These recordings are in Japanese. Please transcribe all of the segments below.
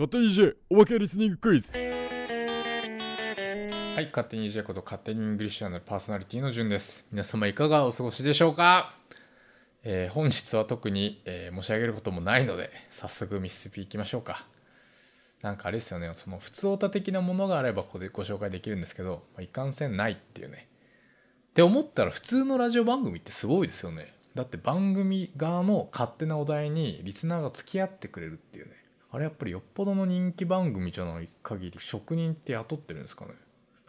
勝手に DJ おまけリスニングクイズはい、勝手に DJ こと勝手にイングリッシュアナルパーソナリティのじゅんです。皆様いかがお過ごしでしょうか、えー本日は特に、えー申し上げることもないので、早速ミスピーいきましょうか。なんかあれですよね、その普通お便り的なものがあればここでご紹介できるんですけど、まあいかんせんないっていうね。って思ったら普通のラジオ番組ってすごいですよね。だって番組側の勝手なお題にリスナーが付き合ってくれるっていうね。あれやっぱりよっぽどの人気番組じゃない限り職人って雇ってるんですかね。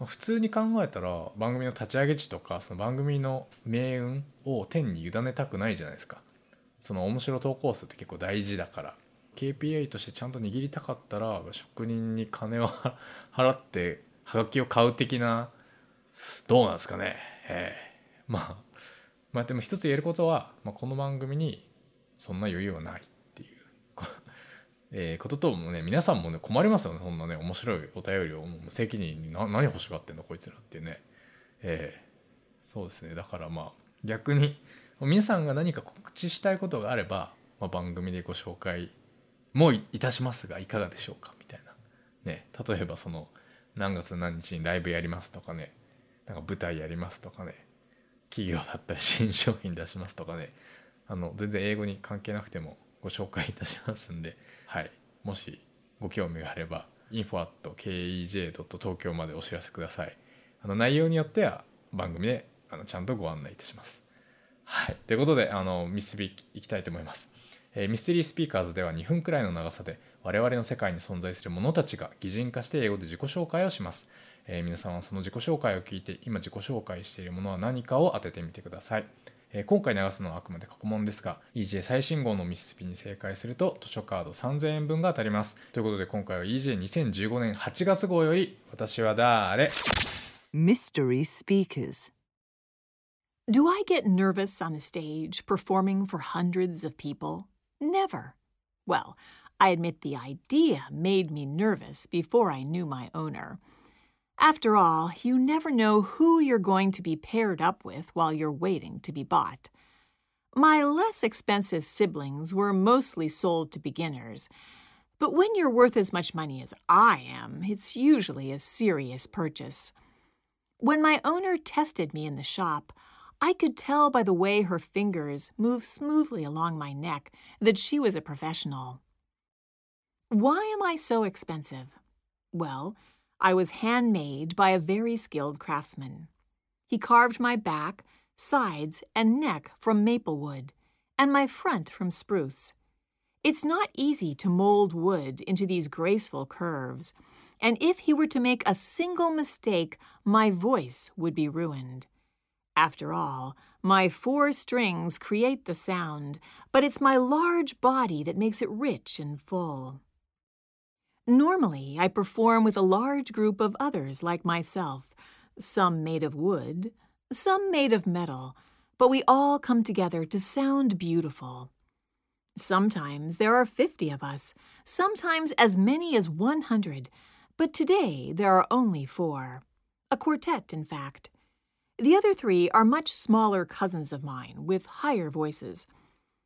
普通に考えたら番組の立ち上げ地とかその番組の命運を天に委ねたくないじゃないですか。その面白投稿数って結構大事だから。KPI としてちゃんと握りたかったら職人に金を 払ってハガキを買う的などうなんですかね。ええ。まあまあでも一つ言えることは、まあ、この番組にそんな余裕はない。えーことともね皆さんもね困りますよね。そんなね面白いお便りを無責任にな何欲しがってんのこいつらってね。えーそうですね。だからまあ逆に皆さんが何か告知したいことがあれば、まあ、番組でご紹介もいいたしますがいかがでしょうか？みたいな。ね。例えばその何月何日にライブやりますとかね。なんか舞台やりますとかね。企業だったり新商品出しますとかね。あの全然英語に関係なくてもご紹介いたしますんで、はい、もしご興味があれば info.kej.tokyo までお知らせください。あの内容によっては番組であのちゃんとご案内いたします。はい。ということであのミスビいきたいと思います、えーミステリースピーカーズでは2分くらいの長さで我々の世界に存在する者たちが擬人化して英語で自己紹介をします。えー皆さんはその自己紹介を聞いて今自己紹介しているものは何かを当ててみてください、えー今回流すのはあくまで過去問ですが EJ 最新号のミスピに正解すると図書カード3000円分が当たりますということで今回は EJ2015 年8月号より私は誰 Mystery Speakers. Do I get nervous on the stage performing for hundreds of people? Never. Well, I admit the idea made me nervous before I knew my owner. After all, you never know who you're going to be paired up with while you're waiting to be bought. My less expensive siblings were mostly sold to beginners, but when you're worth as much money as I am, it's usually a serious purchase. When my owner tested me in the shop, I could tell by the way her fingers moved smoothly along my neck that she was a professional. Why am I so expensive? Well, I was handmade by a very skilled craftsman. He carved my back, sides, and neck from maple wood, and my front from spruce. It's not easy to mold wood into these graceful curves, and if he were to make a single mistake, my voice would be ruined. After all, my four strings create the sound, but it's my large body that makes it rich and full. Normally, I perform with a large group of others like myself, some made of wood, some made of metal, but we all come together to sound beautiful. Sometimes there are 50 of us, sometimes as many as 100, but today there are only four. A quartet, in fact. The other three are much smaller cousins of mine with higher voices.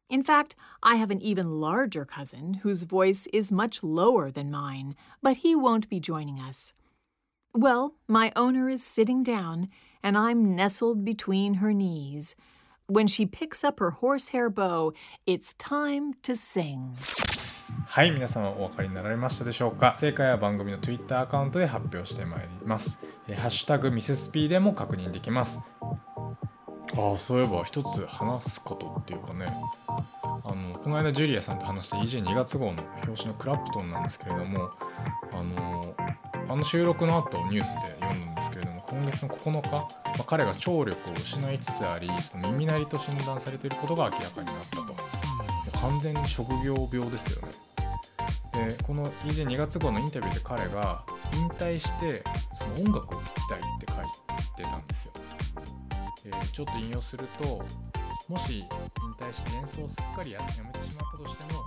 In fact, I have an even larger cousin whose voice is much lower than mine, but he won't be joining us. Well, my owner is sitting down, and I'm nestled between her knees. When she picks up her horsehair bow, it's time to sing. はい皆様お分かりになられましたでしょうか正解は番組の Twitter アカウントで発表してまいりますえーハッシュタグミセス P でも確認できますああそういえば一つ話すことっていうかねあの この間ジュリアさんと話した EJ2 月号の表紙のクラプトンなんですけれどもあのあの収録の後ニュースで読んだんですけれども今月の9日、まあ、彼が聴力を失いつつありその耳鳴りと診断されていることが明らかになったと。もう完全に職業病ですよね。でこの EJ2 月号のインタビューで彼が引退してその音楽を聴きたいって書いてたんですよ、えーちょっと引用するともし引退して演奏をすっかりやめてしまったとしても